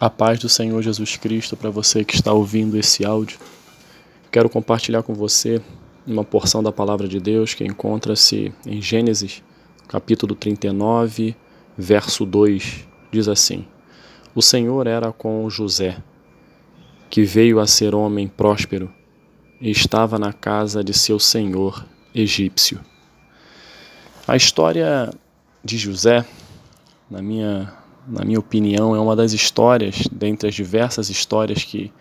A paz do Senhor Jesus Cristo para você que está ouvindo esse áudio. Quero compartilhar com você uma porção da palavra de Deus que encontra-se em Gênesis, capítulo 39, verso 2. Diz assim: O Senhor era com José, que veio a ser homem próspero e estava na casa de seu senhor egípcio. A história de José, na minha na minha opinião, é uma das histórias, dentre as diversas histórias que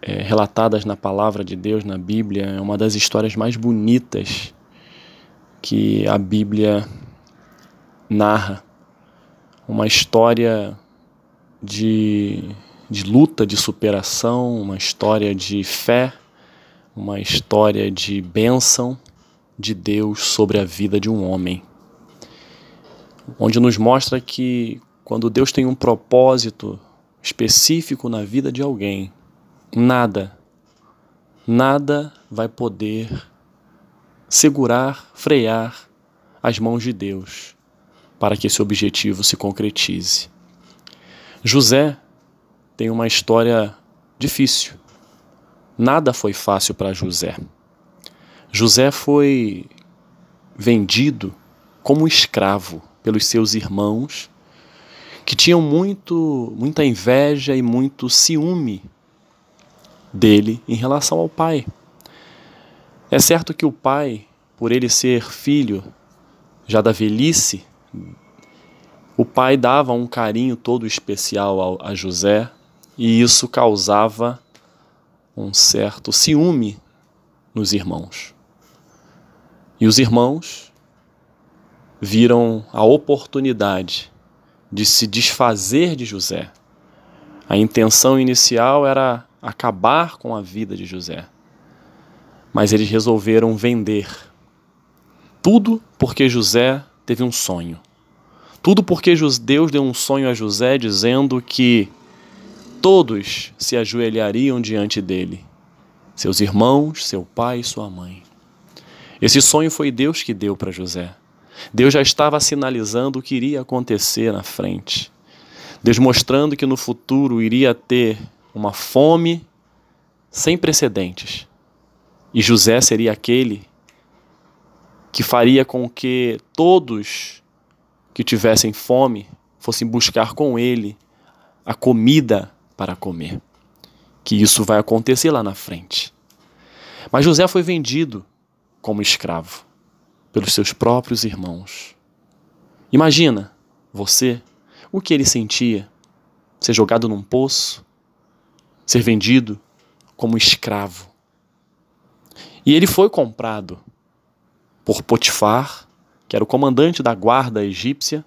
é, relatadas na palavra de Deus, na Bíblia, é uma das histórias mais bonitas que a Bíblia narra. Uma história de, de luta, de superação, uma história de fé, uma história de bênção de Deus sobre a vida de um homem onde nos mostra que quando Deus tem um propósito específico na vida de alguém, nada, nada vai poder segurar, frear as mãos de Deus para que esse objetivo se concretize. José tem uma história difícil. Nada foi fácil para José. José foi vendido como escravo pelos seus irmãos, que tinham muito, muita inveja e muito ciúme dele em relação ao pai. É certo que o pai, por ele ser filho já da velhice, o pai dava um carinho todo especial a José e isso causava um certo ciúme nos irmãos. E os irmãos viram a oportunidade de se desfazer de José. A intenção inicial era acabar com a vida de José. Mas eles resolveram vender. Tudo porque José teve um sonho. Tudo porque Deus deu um sonho a José dizendo que todos se ajoelhariam diante dele, seus irmãos, seu pai e sua mãe. Esse sonho foi Deus que deu para José. Deus já estava sinalizando o que iria acontecer na frente. Deus mostrando que no futuro iria ter uma fome sem precedentes. E José seria aquele que faria com que todos que tivessem fome fossem buscar com ele a comida para comer. Que isso vai acontecer lá na frente. Mas José foi vendido como escravo pelos seus próprios irmãos. Imagina você o que ele sentia: ser jogado num poço, ser vendido como escravo. E ele foi comprado por Potifar, que era o comandante da guarda egípcia,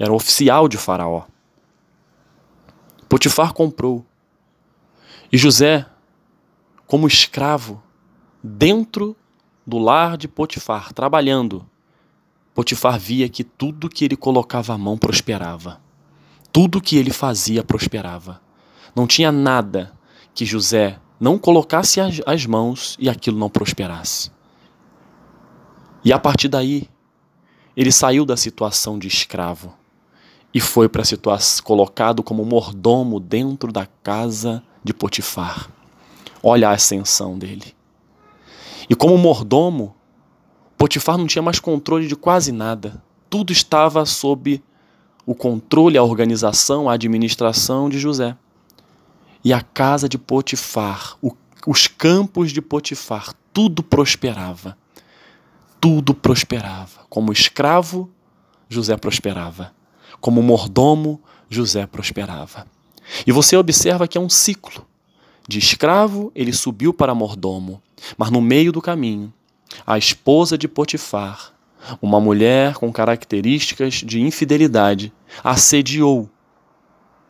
era oficial de Faraó. Potifar comprou. E José, como escravo, dentro do lar de Potifar, trabalhando, Potifar via que tudo que ele colocava a mão prosperava. Tudo que ele fazia prosperava. Não tinha nada que José não colocasse as, mãos e aquilo não prosperasse. E a partir daí, ele saiu da situação de escravo e foi para a situação colocado como mordomo dentro da casa de Potifar. Olha a ascensão dele. E como mordomo, Potifar não tinha mais controle de quase nada. Tudo estava sob o controle, a organização, a administração de José. E a casa de Potifar, o, os campos de Potifar, tudo prosperava. Tudo prosperava. Como escravo, José prosperava. Como mordomo, José prosperava. E você observa que é um ciclo. De escravo, ele subiu para mordomo, mas no meio do caminho, a esposa de Potifar, uma mulher com características de infidelidade, assediou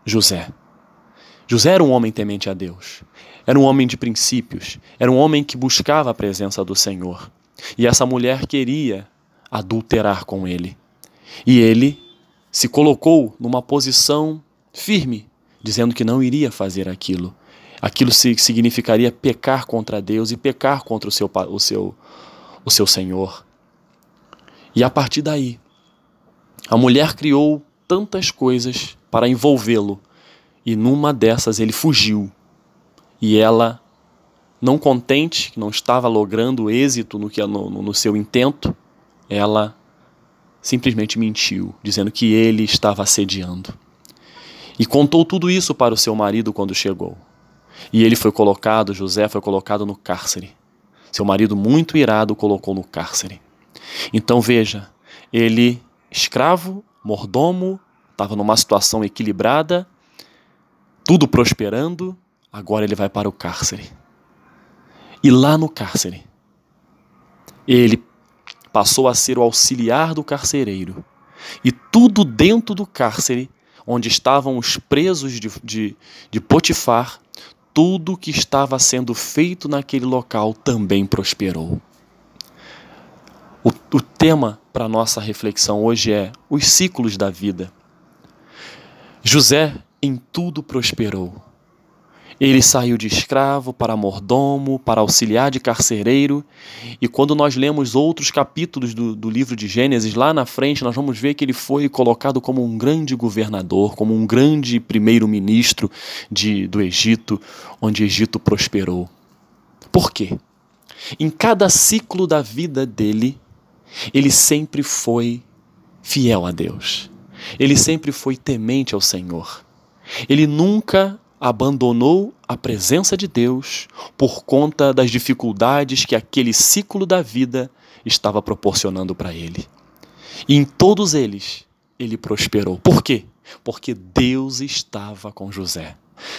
José. José era um homem temente a Deus, era um homem de princípios, era um homem que buscava a presença do Senhor. E essa mulher queria adulterar com ele. E ele se colocou numa posição firme, dizendo que não iria fazer aquilo aquilo significaria pecar contra Deus e pecar contra o seu, o seu, o seu Senhor. E a partir daí, a mulher criou tantas coisas para envolvê-lo, e numa dessas ele fugiu. E ela, não contente, que não estava logrando êxito no, que, no, no seu intento, ela simplesmente mentiu, dizendo que ele estava assediando. E contou tudo isso para o seu marido quando chegou. E ele foi colocado, José foi colocado no cárcere. Seu marido, muito irado, o colocou no cárcere. Então veja, ele, escravo, mordomo, estava numa situação equilibrada, tudo prosperando, agora ele vai para o cárcere. E lá no cárcere, ele passou a ser o auxiliar do carcereiro. E tudo dentro do cárcere, onde estavam os presos de, de, de Potifar, tudo que estava sendo feito naquele local também prosperou. O, o tema para nossa reflexão hoje é os ciclos da vida. José em tudo prosperou. Ele saiu de escravo para mordomo, para auxiliar de carcereiro, e quando nós lemos outros capítulos do, do livro de Gênesis, lá na frente, nós vamos ver que ele foi colocado como um grande governador, como um grande primeiro-ministro do Egito, onde Egito prosperou. Por quê? Em cada ciclo da vida dele, ele sempre foi fiel a Deus. Ele sempre foi temente ao Senhor. Ele nunca abandonou a presença de Deus por conta das dificuldades que aquele ciclo da vida estava proporcionando para ele. E em todos eles, ele prosperou. Por quê? Porque Deus estava com José.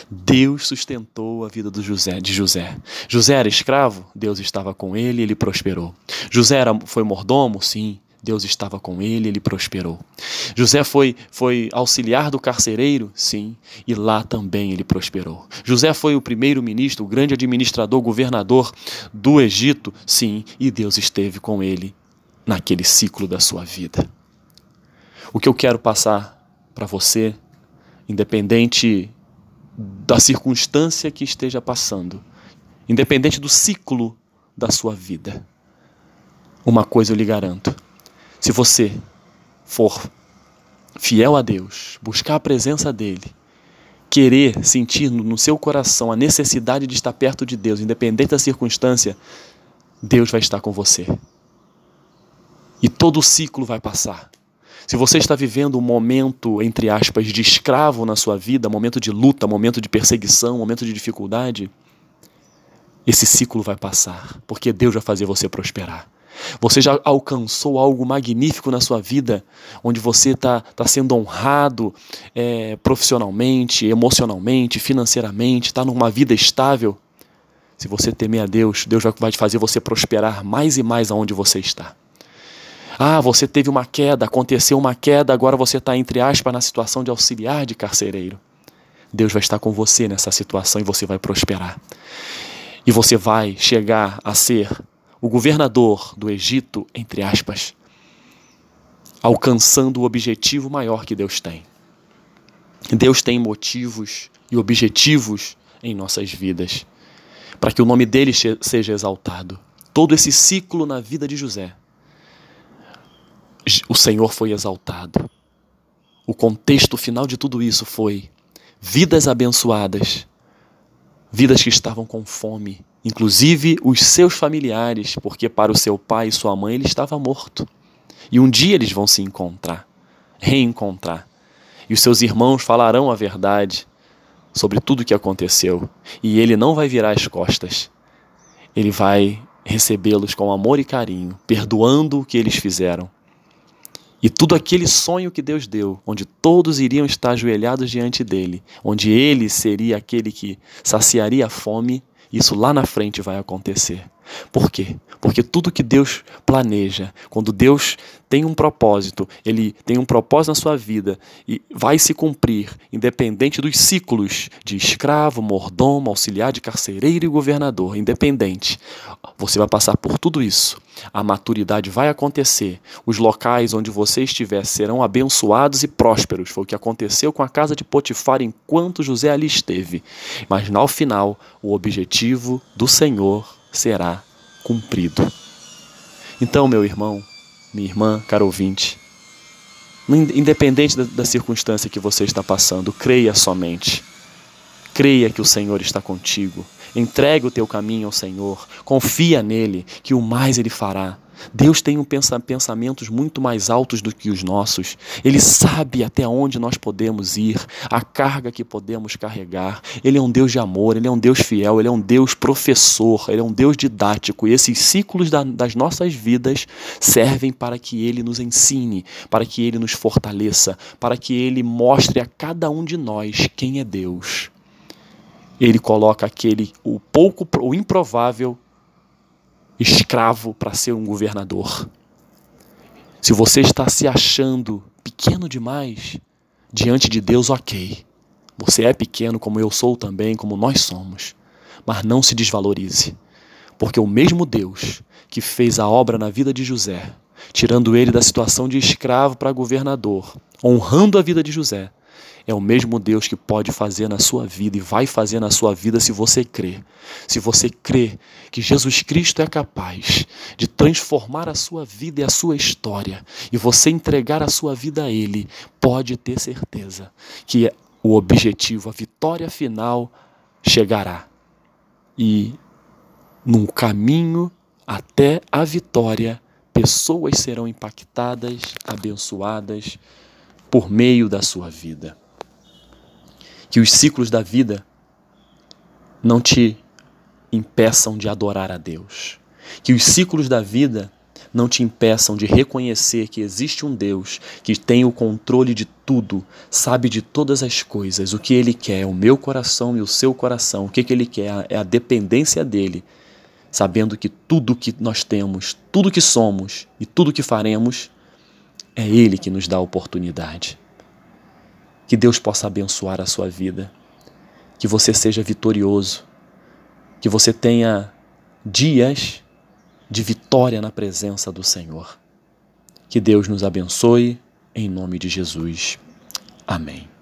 Deus sustentou a vida do José, de José. José era escravo, Deus estava com ele, ele prosperou. José era, foi mordomo, sim, Deus estava com ele, ele prosperou. José foi, foi auxiliar do carcereiro? Sim, e lá também ele prosperou. José foi o primeiro ministro, o grande administrador, governador do Egito? Sim, e Deus esteve com ele naquele ciclo da sua vida. O que eu quero passar para você, independente da circunstância que esteja passando, independente do ciclo da sua vida, uma coisa eu lhe garanto se você for fiel a Deus, buscar a presença dEle, querer sentir no seu coração a necessidade de estar perto de Deus, independente da circunstância, Deus vai estar com você. E todo o ciclo vai passar. Se você está vivendo um momento, entre aspas, de escravo na sua vida, momento de luta, momento de perseguição, momento de dificuldade, esse ciclo vai passar, porque Deus vai fazer você prosperar. Você já alcançou algo magnífico na sua vida, onde você está tá sendo honrado é, profissionalmente, emocionalmente, financeiramente, está numa vida estável. Se você temer a Deus, Deus vai fazer você prosperar mais e mais aonde você está. Ah, você teve uma queda, aconteceu uma queda, agora você está, entre aspas, na situação de auxiliar de carcereiro. Deus vai estar com você nessa situação e você vai prosperar. E você vai chegar a ser o governador do Egito, entre aspas, alcançando o objetivo maior que Deus tem. Deus tem motivos e objetivos em nossas vidas, para que o nome dele seja exaltado. Todo esse ciclo na vida de José, o Senhor foi exaltado. O contexto final de tudo isso foi vidas abençoadas, vidas que estavam com fome, inclusive os seus familiares, porque para o seu pai e sua mãe ele estava morto. E um dia eles vão se encontrar, reencontrar. E os seus irmãos falarão a verdade sobre tudo o que aconteceu. E ele não vai virar as costas. Ele vai recebê-los com amor e carinho, perdoando o que eles fizeram. E tudo aquele sonho que Deus deu, onde todos iriam estar ajoelhados diante dele, onde ele seria aquele que saciaria a fome, isso lá na frente vai acontecer. Por quê? Porque tudo que Deus planeja, quando Deus tem um propósito, ele tem um propósito na sua vida e vai se cumprir, independente dos ciclos de escravo, mordomo, auxiliar de carcereiro e governador, independente. Você vai passar por tudo isso. A maturidade vai acontecer. Os locais onde você estiver serão abençoados e prósperos. Foi o que aconteceu com a casa de Potifar enquanto José ali esteve. Mas no final, o objetivo do Senhor será cumprido. Então, meu irmão, minha irmã, caro ouvinte, Independente da, da circunstância que você está passando, creia somente. Creia que o Senhor está contigo. Entregue o teu caminho ao Senhor. Confia nele, que o mais ele fará. Deus tem um pensamentos muito mais altos do que os nossos. Ele sabe até onde nós podemos ir, a carga que podemos carregar. Ele é um Deus de amor, ele é um Deus fiel, ele é um Deus professor, ele é um Deus didático. E esses ciclos da, das nossas vidas servem para que ele nos ensine, para que ele nos fortaleça, para que ele mostre a cada um de nós quem é Deus. Ele coloca aquele o pouco o improvável escravo para ser um governador. Se você está se achando pequeno demais diante de Deus, ok. Você é pequeno como eu sou também, como nós somos. Mas não se desvalorize, porque o mesmo Deus que fez a obra na vida de José, tirando ele da situação de escravo para governador, honrando a vida de José, é o mesmo Deus que pode fazer na sua vida e vai fazer na sua vida se você crer. Se você crer que Jesus Cristo é capaz de transformar a sua vida e a sua história, e você entregar a sua vida a Ele, pode ter certeza que o objetivo, a vitória final, chegará. E num caminho até a vitória, pessoas serão impactadas, abençoadas por meio da sua vida que os ciclos da vida não te impeçam de adorar a Deus. Que os ciclos da vida não te impeçam de reconhecer que existe um Deus que tem o controle de tudo, sabe de todas as coisas, o que Ele quer, o meu coração e o seu coração, o que, que Ele quer é a dependência dEle, sabendo que tudo que nós temos, tudo que somos e tudo que faremos, é Ele que nos dá a oportunidade. Que Deus possa abençoar a sua vida, que você seja vitorioso, que você tenha dias de vitória na presença do Senhor. Que Deus nos abençoe, em nome de Jesus. Amém.